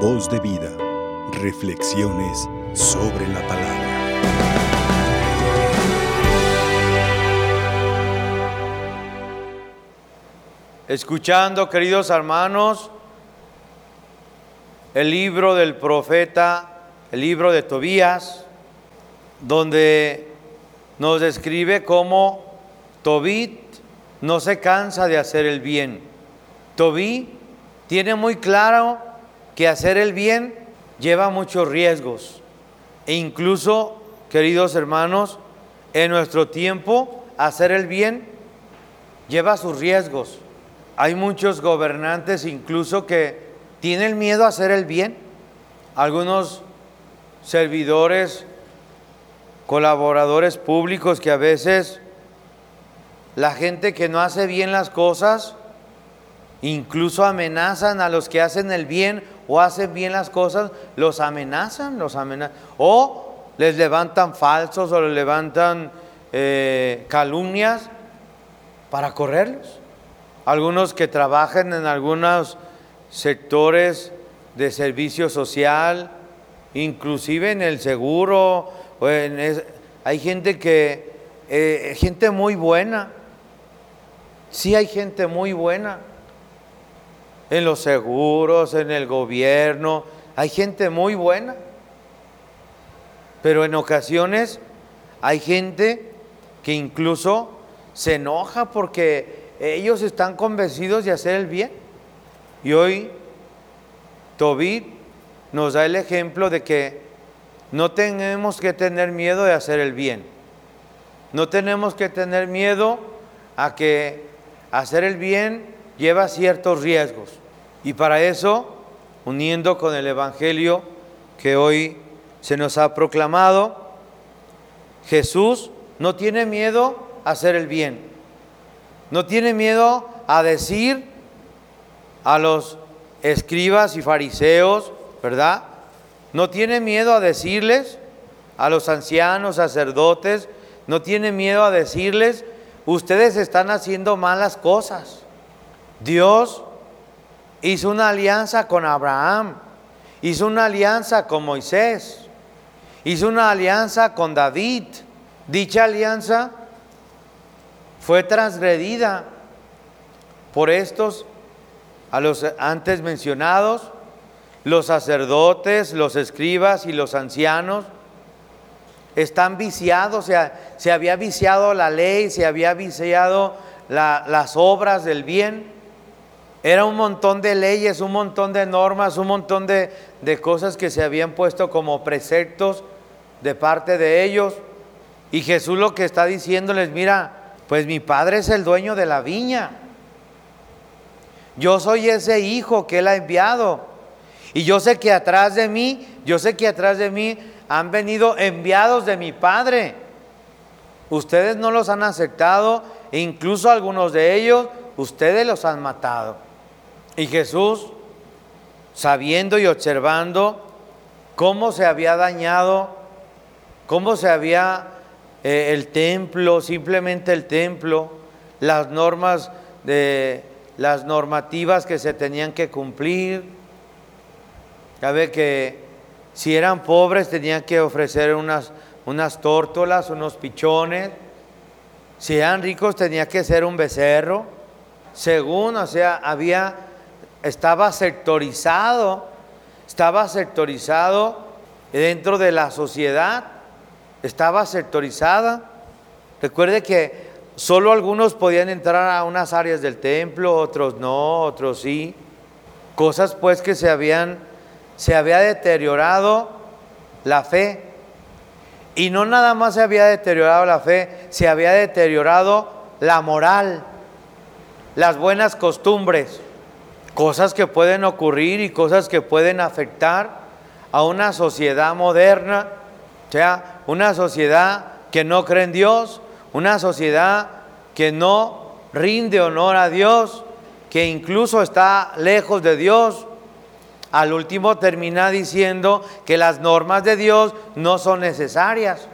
Voz de vida. Reflexiones sobre la palabra. Escuchando, queridos hermanos, el libro del profeta, el libro de Tobías, donde nos describe cómo Tobit no se cansa de hacer el bien. Tobí tiene muy claro que hacer el bien lleva muchos riesgos. E incluso, queridos hermanos, en nuestro tiempo, hacer el bien lleva sus riesgos. Hay muchos gobernantes incluso que tienen miedo a hacer el bien. Algunos servidores, colaboradores públicos que a veces la gente que no hace bien las cosas, incluso amenazan a los que hacen el bien o hacen bien las cosas, los amenazan, los amenazan. O les levantan falsos o les levantan eh, calumnias para correrlos. Algunos que trabajan en algunos sectores de servicio social, inclusive en el seguro, hay gente que, eh, gente muy buena, sí hay gente muy buena, en los seguros, en el gobierno, hay gente muy buena. Pero en ocasiones hay gente que incluso se enoja porque ellos están convencidos de hacer el bien. Y hoy Tobit nos da el ejemplo de que no tenemos que tener miedo de hacer el bien. No tenemos que tener miedo a que hacer el bien lleva ciertos riesgos. Y para eso, uniendo con el Evangelio que hoy se nos ha proclamado, Jesús no tiene miedo a hacer el bien. No tiene miedo a decir a los escribas y fariseos, ¿verdad? No tiene miedo a decirles a los ancianos, sacerdotes, no tiene miedo a decirles, ustedes están haciendo malas cosas. Dios hizo una alianza con Abraham, hizo una alianza con Moisés, hizo una alianza con David. Dicha alianza fue transgredida por estos, a los antes mencionados, los sacerdotes, los escribas y los ancianos. Están viciados, o sea, se había viciado la ley, se había viciado las obras del bien. Era un montón de leyes, un montón de normas, un montón de, cosas que se habían puesto como preceptos de parte de ellos. Y Jesús lo que está diciéndoles, mira, pues mi padre es el dueño de la viña. Yo soy ese hijo que él ha enviado. Y yo sé que atrás de mí, yo sé que atrás de mí han venido enviados de mi padre. Ustedes no los han aceptado, e incluso algunos de ellos, ustedes los han matado. Y Jesús, sabiendo y observando cómo se había dañado, cómo se había eh, el templo, simplemente el templo, las normas de las normativas que se tenían que cumplir. Sabe que si eran pobres tenían que ofrecer unas, unas tórtolas, unos pichones. Si eran ricos tenía que ser un becerro. Según, o sea, había estaba sectorizado, estaba sectorizado dentro de la sociedad, estaba sectorizada. Recuerde que solo algunos podían entrar a unas áreas del templo, otros no, otros sí. Cosas pues que se habían, se había deteriorado la fe. Y no nada más se había deteriorado la fe, se había deteriorado la moral, las buenas costumbres cosas que pueden ocurrir y cosas que pueden afectar a una sociedad moderna, o sea, una sociedad que no cree en Dios, una sociedad que no rinde honor a Dios, que incluso está lejos de Dios. Al último termina diciendo que las normas de Dios no son necesarias,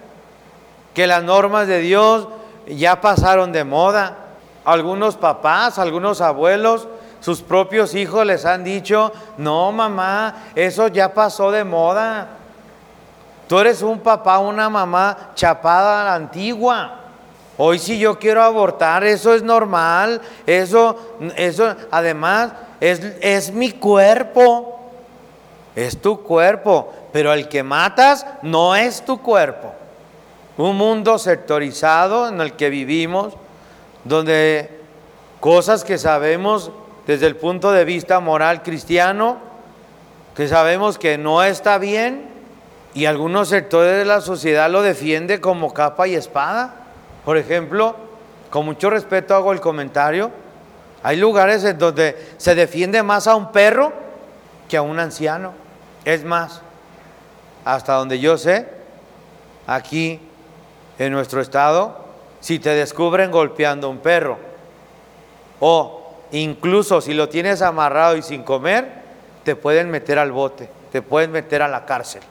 que las normas de Dios ya pasaron de moda. Algunos papás, algunos abuelos sus propios hijos les han dicho, no mamá, eso ya pasó de moda. Tú eres un papá, una mamá chapada a la antigua. Hoy si yo quiero abortar, eso es normal. Eso, eso, además, es, es mi cuerpo. Es tu cuerpo. Pero el que matas no es tu cuerpo. Un mundo sectorizado en el que vivimos, donde cosas que sabemos desde el punto de vista moral cristiano, que sabemos que no está bien y algunos sectores de la sociedad lo defienden como capa y espada. Por ejemplo, con mucho respeto hago el comentario, hay lugares en donde se defiende más a un perro que a un anciano. Es más, hasta donde yo sé, aquí en nuestro estado, si te descubren golpeando a un perro o Incluso si lo tienes amarrado y sin comer, te pueden meter al bote, te pueden meter a la cárcel.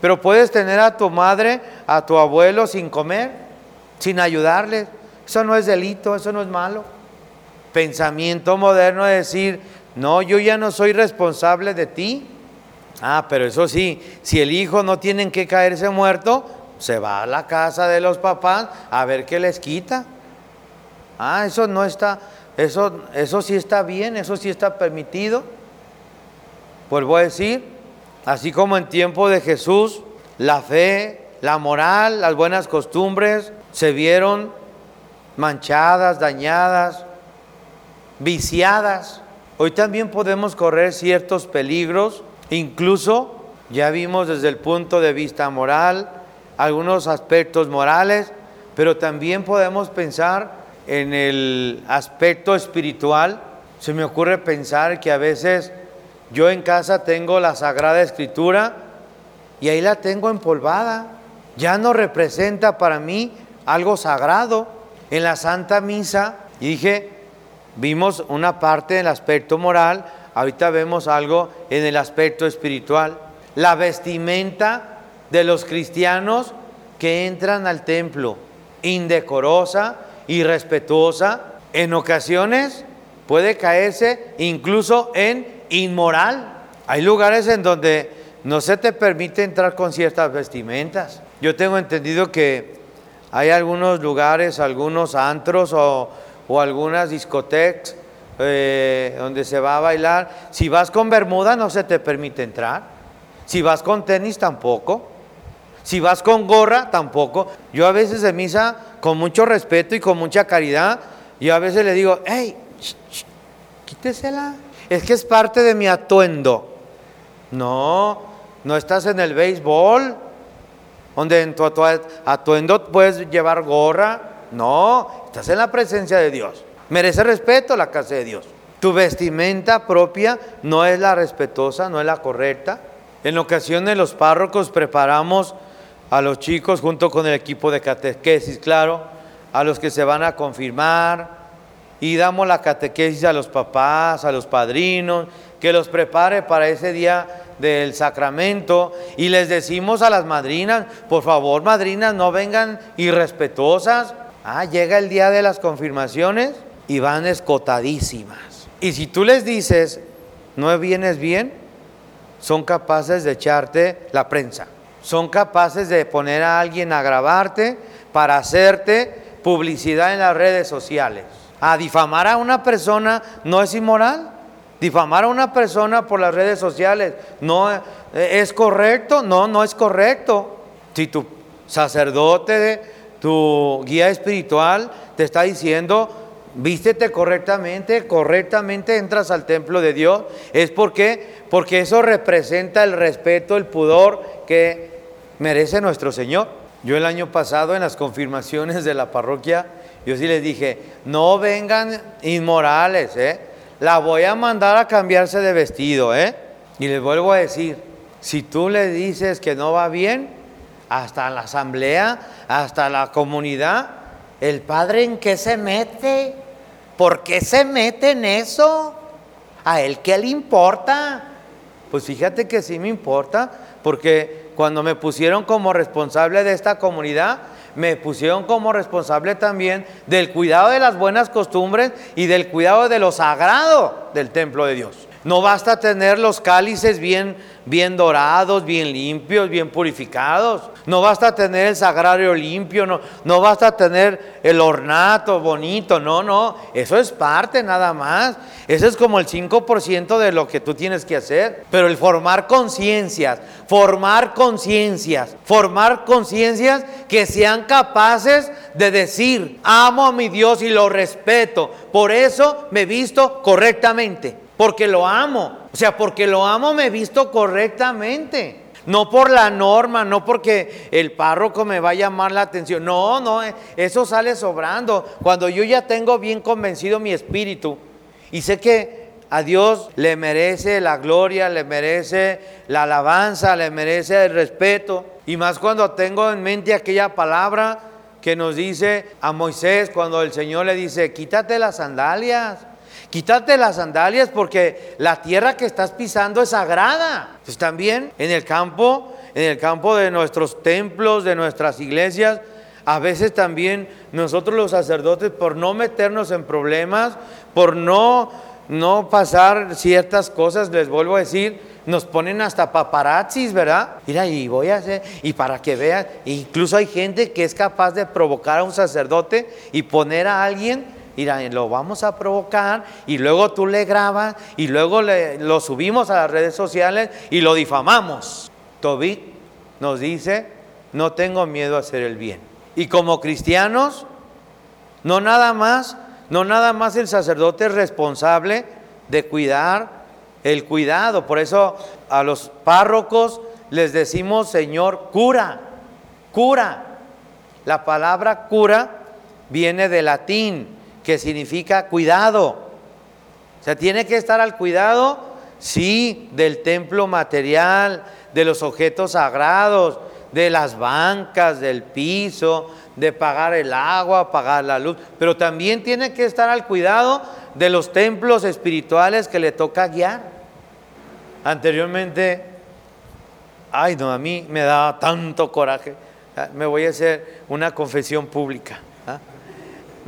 Pero puedes tener a tu madre, a tu abuelo sin comer, sin ayudarles. Eso no es delito, eso no es malo. Pensamiento moderno de decir, no, yo ya no soy responsable de ti. Ah, pero eso sí, si el hijo no tiene que caerse muerto, se va a la casa de los papás a ver qué les quita. Ah, eso no está, eso, eso sí está bien, eso sí está permitido. Pues voy a decir, así como en tiempo de Jesús, la fe, la moral, las buenas costumbres se vieron manchadas, dañadas, viciadas. Hoy también podemos correr ciertos peligros, incluso ya vimos desde el punto de vista moral algunos aspectos morales, pero también podemos pensar en el aspecto espiritual, se me ocurre pensar que a veces yo en casa tengo la Sagrada Escritura y ahí la tengo empolvada. Ya no representa para mí algo sagrado. En la Santa Misa, dije, vimos una parte del aspecto moral, ahorita vemos algo en el aspecto espiritual. La vestimenta de los cristianos que entran al templo, indecorosa, irrespetuosa, en ocasiones puede caerse incluso en inmoral. Hay lugares en donde no se te permite entrar con ciertas vestimentas. Yo tengo entendido que hay algunos lugares, algunos antros o, algunas discotecas eh, donde se va a bailar. Si vas con bermuda no se te permite entrar. Si vas con tenis tampoco. Si vas con gorra tampoco. Yo a veces en misa con mucho respeto y con mucha caridad, yo a veces le digo, hey, quítesela. Es que es parte de mi atuendo. No, no estás en el béisbol, donde en tu atuendo puedes llevar gorra. No, estás en la presencia de Dios. Merece respeto la casa de Dios. Tu vestimenta propia no es la respetuosa, no es la correcta. En ocasiones los párrocos preparamos a los chicos junto con el equipo de catequesis, claro, a los que se van a confirmar y damos la catequesis a los papás, a los padrinos, que los prepare para ese día del sacramento y les decimos a las madrinas, por favor madrinas, no vengan irrespetuosas. Ah, llega el día de las confirmaciones y van escotadísimas. Y si tú les dices, no vienes bien, son capaces de echarte la prensa son capaces de poner a alguien a grabarte para hacerte publicidad en las redes sociales. A difamar a una persona no es inmoral. Difamar a una persona por las redes sociales no eh, es correcto, no, no es correcto. Si tu sacerdote, tu guía espiritual te está diciendo, vístete correctamente, correctamente entras al templo de Dios, es porque porque eso representa el respeto, el pudor que merece nuestro Señor. Yo el año pasado en las confirmaciones de la parroquia, yo sí les dije, no vengan inmorales, ¿eh? La voy a mandar a cambiarse de vestido, ¿eh? Y les vuelvo a decir, si tú le dices que no va bien, hasta la asamblea, hasta la comunidad, ¿el padre en qué se mete? ¿Por qué se mete en eso? ¿A él qué le importa? Pues fíjate que sí me importa, porque cuando me pusieron como responsable de esta comunidad, me pusieron como responsable también del cuidado de las buenas costumbres y del cuidado de lo sagrado del templo de Dios. No basta tener los cálices bien, bien dorados, bien limpios, bien purificados. No basta tener el sagrario limpio, no, no basta tener el ornato bonito, no, no. Eso es parte nada más. Eso es como el 5% de lo que tú tienes que hacer. Pero el formar conciencias, formar conciencias, formar conciencias que sean capaces de decir, amo a mi Dios y lo respeto. Por eso me visto correctamente porque lo amo. O sea, porque lo amo me he visto correctamente. No por la norma, no porque el párroco me va a llamar la atención. No, no, eh, eso sale sobrando. Cuando yo ya tengo bien convencido mi espíritu y sé que a Dios le merece la gloria, le merece la alabanza, le merece el respeto. Y más cuando tengo en mente aquella palabra que nos dice a Moisés cuando el Señor le dice, quítate las sandalias. Quítate las sandalias porque la tierra que estás pisando es sagrada. Pues también en el campo, en el campo de nuestros templos, de nuestras iglesias, a veces también nosotros los sacerdotes, por no meternos en problemas, por no, no pasar ciertas cosas, les vuelvo a decir, nos ponen hasta paparazzis, ¿verdad? Mira, y voy a hacer, y para que vean, incluso hay gente que es capaz de provocar a un sacerdote y poner a alguien Mira, lo vamos a provocar y luego tú le grabas y luego lo subimos a las redes sociales y lo difamamos. Tobit nos dice, no tengo miedo a hacer el bien. Y como cristianos, no nada más, no nada más el sacerdote es responsable de cuidar el cuidado. Por eso a los párrocos les decimos, Señor, cura, cura. La palabra cura viene de latín que significa cuidado. O sea, tiene que estar al cuidado, sí, del templo material, de los objetos sagrados, de las bancas, del piso, de pagar el agua, pagar la luz, pero también tiene que estar al cuidado de los templos espirituales que le toca guiar. Anteriormente, ay no, a mí me daba tanto coraje, ah, me voy a hacer una confesión pública.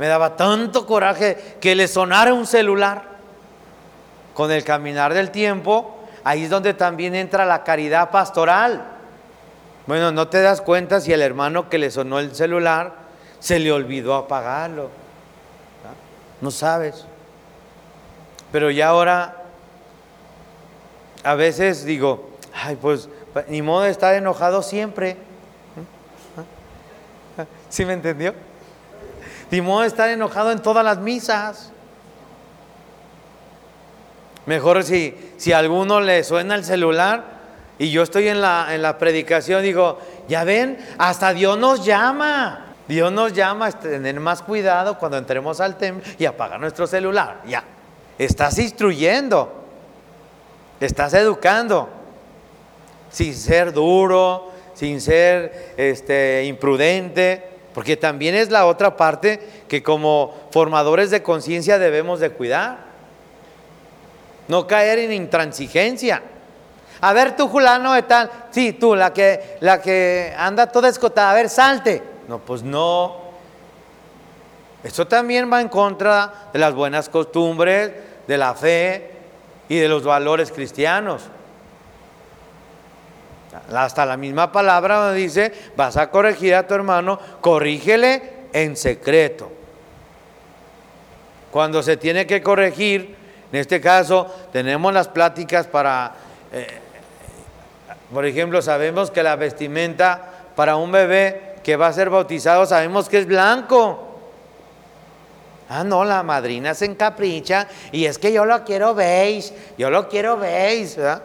Me daba tanto coraje que le sonara un celular. Con el caminar del tiempo, ahí es donde también entra la caridad pastoral. Bueno, no te das cuenta si el hermano que le sonó el celular se le olvidó apagarlo. No sabes. Pero ya ahora, a veces digo, ay, pues ni modo de estar enojado siempre. ¿Sí me entendió? Timón estar enojado en todas las misas. Mejor si, si a alguno le suena el celular y yo estoy en la, en la predicación, digo, ya ven, hasta Dios nos llama. Dios nos llama a tener más cuidado cuando entremos al templo y apagar nuestro celular. Ya. Estás instruyendo. Estás educando. Sin ser duro, sin ser este, imprudente. Porque también es la otra parte que como formadores de conciencia debemos de cuidar. No caer en intransigencia. A ver, tú, Julano, de tal. Sí, tú, la que, la que anda toda escotada. A ver, salte. No, pues no. Eso también va en contra de las buenas costumbres, de la fe y de los valores cristianos. Hasta la misma palabra dice, vas a corregir a tu hermano, corrígele en secreto. Cuando se tiene que corregir, en este caso tenemos las pláticas para, eh, por ejemplo, sabemos que la vestimenta para un bebé que va a ser bautizado, sabemos que es blanco. Ah, no, la madrina se encapricha y es que yo lo quiero beige, yo lo quiero beige, ¿verdad?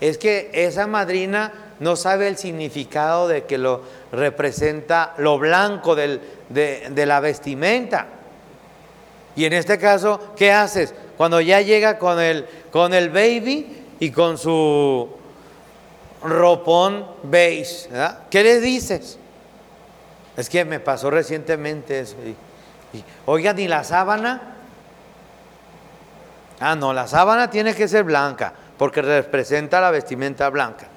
Es que esa madrina no sabe el significado de que lo representa lo blanco de, la vestimenta. Y en este caso, ¿qué haces? Cuando ya llega con el, baby y con su ropón beige, ¿qué le dices? Es que me pasó recientemente eso. oiga, ni la sábana. Ah, no, la sábana tiene que ser blanca porque representa la vestimenta blanca.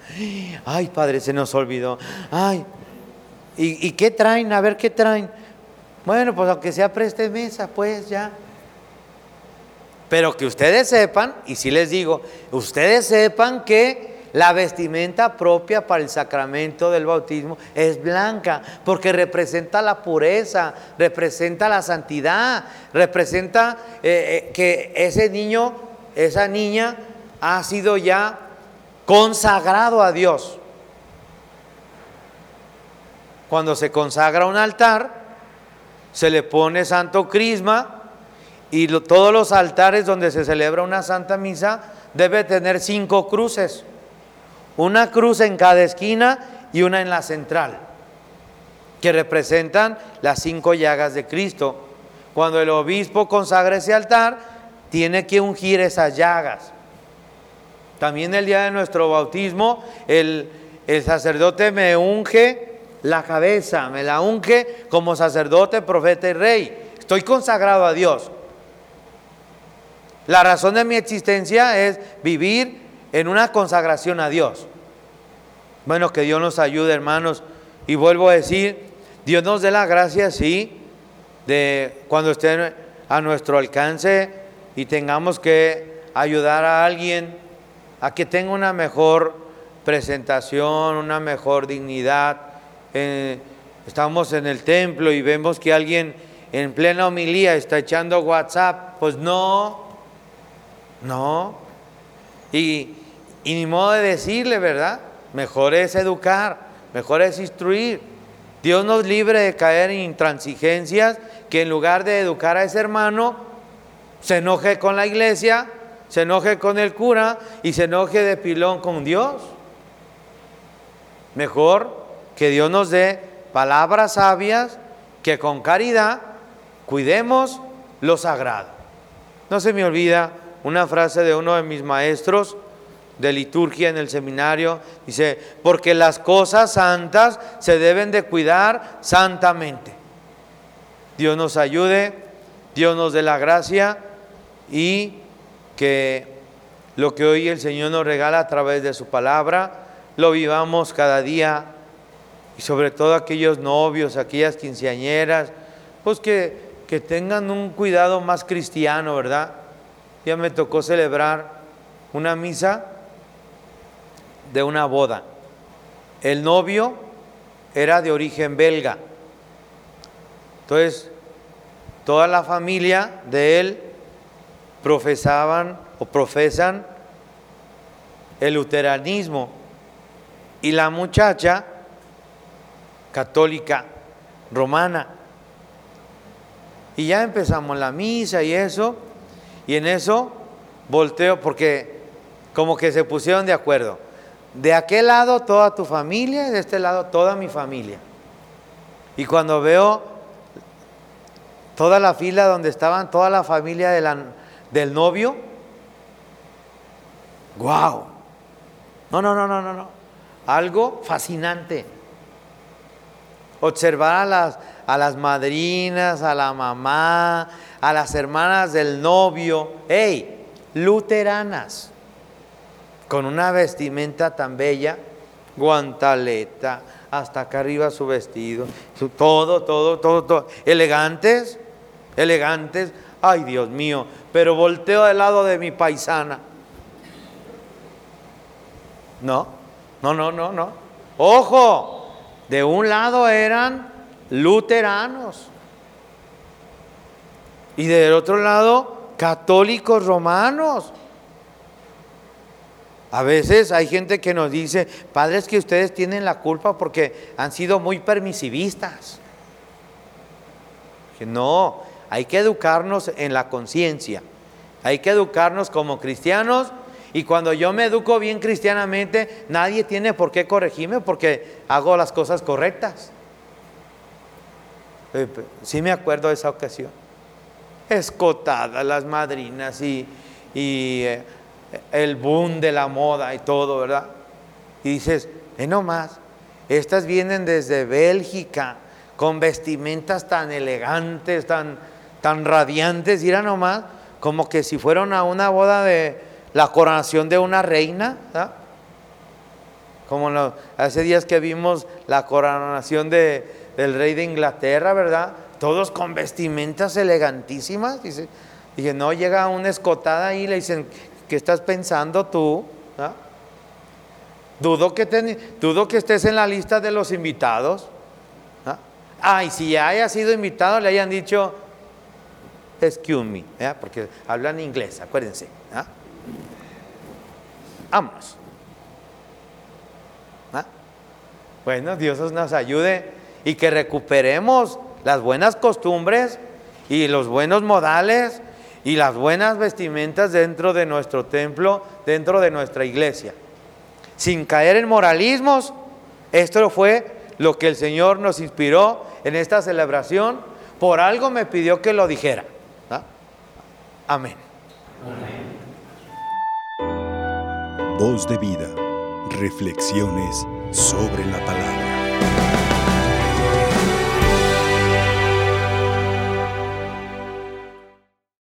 Ay, Padre, se nos olvidó. Ay, ¿Y, qué traen? A ver, ¿qué traen? Bueno, pues aunque sea preste mesa, pues ya. Pero que ustedes sepan, y si les digo, ustedes sepan que la vestimenta propia para el sacramento del bautismo es blanca, porque representa la pureza, representa la santidad, representa eh, eh, que ese niño, esa niña ha sido ya consagrado a Dios. Cuando se consagra un altar, se le pone santo crisma y todos los altares donde se celebra una santa misa debe tener cinco cruces. Una cruz en cada esquina y una en la central, que representan las cinco llagas de Cristo. Cuando el obispo consagra ese altar, tiene que ungir esas llagas. También el día de nuestro bautismo, el, sacerdote me unge la cabeza, me la unge como sacerdote, profeta y rey. Estoy consagrado a Dios. La razón de mi existencia es vivir en una consagración a Dios. Bueno, que Dios nos ayude, hermanos. Y vuelvo a decir, Dios nos dé la gracia, sí, de cuando esté a nuestro alcance y tengamos que ayudar a alguien a que tenga una mejor presentación, una mejor dignidad. Eh, estamos en el templo y vemos que alguien en plena homilía está echando WhatsApp. Pues no, no. Y, y ni modo de decirle, ¿verdad? Mejor es educar, mejor es instruir. Dios nos libre de caer en intransigencias que en lugar de educar a ese hermano, se enoje con la iglesia, se enoje con el cura y se enoje de pilón con Dios. Mejor que Dios nos dé palabras sabias que con caridad cuidemos lo sagrado. No se me olvida una frase de uno de mis maestros de liturgia en el seminario, dice, porque las cosas santas se deben de cuidar santamente. Dios nos ayude, Dios nos dé la gracia y que lo que hoy el Señor nos regala a través de su palabra, lo vivamos cada día y sobre todo aquellos novios, aquellas quinceañeras, pues que, que tengan un cuidado más cristiano, ¿verdad? Ya me tocó celebrar una misa de una boda. El novio era de origen belga. Entonces, toda la familia de él profesaban o profesan el luteranismo y la muchacha católica romana. Y ya empezamos la misa y eso, y en eso volteo porque como que se pusieron de acuerdo. De aquel lado toda tu familia y de este lado toda mi familia. Y cuando veo toda la fila donde estaban toda la familia del novio, ¡guau! No, no, no, no, no, no. Algo fascinante. Observar a las, a las madrinas, a la mamá, a las hermanas del novio, ¡hey! Luteranas con una vestimenta tan bella, guantaleta, hasta acá arriba su vestido, todo, todo, todo, todo, elegantes, elegantes, ay Dios mío, pero volteo del lado de mi paisana. No, no, no, no, no. Ojo, de un lado eran luteranos y del otro lado católicos romanos. A veces hay gente que nos dice, padres, que ustedes tienen la culpa porque han sido muy permisivistas. Que no, hay que educarnos en la conciencia. Hay que educarnos como cristianos y cuando yo me educo bien cristianamente, nadie tiene por qué corregirme porque hago las cosas correctas. Eh, sí me acuerdo de esa ocasión. Escotadas las madrinas y, eh, el boom de la moda y todo, ¿verdad? Y dices, no más, estas vienen desde Bélgica, con vestimentas tan elegantes, tan, tan radiantes, era nomás como que si fueron a una boda de la coronación de una reina, ¿verdad? Como hace días que vimos la coronación de, del rey de Inglaterra, ¿verdad? Todos con vestimentas elegantísimas. Dice, dije, no, llega una escotada ahí y le dicen, ¿qué estás pensando tú? ¿Ah? Dudo, que que estés en la lista de los invitados. ¿Ah? ah y si haya sido invitado, le hayan dicho, excuse me, ¿eh? porque hablan inglés, acuérdense. ¿ah? Vámonos. Bueno, Dios nos ayude y que recuperemos las buenas costumbres y los buenos modales y las buenas vestimentas dentro de nuestro templo, dentro de nuestra iglesia. Sin caer en moralismos, esto fue lo que el Señor nos inspiró en esta celebración. Por algo me pidió que lo dijera. Amén. Voz de vida. Reflexiones sobre la palabra.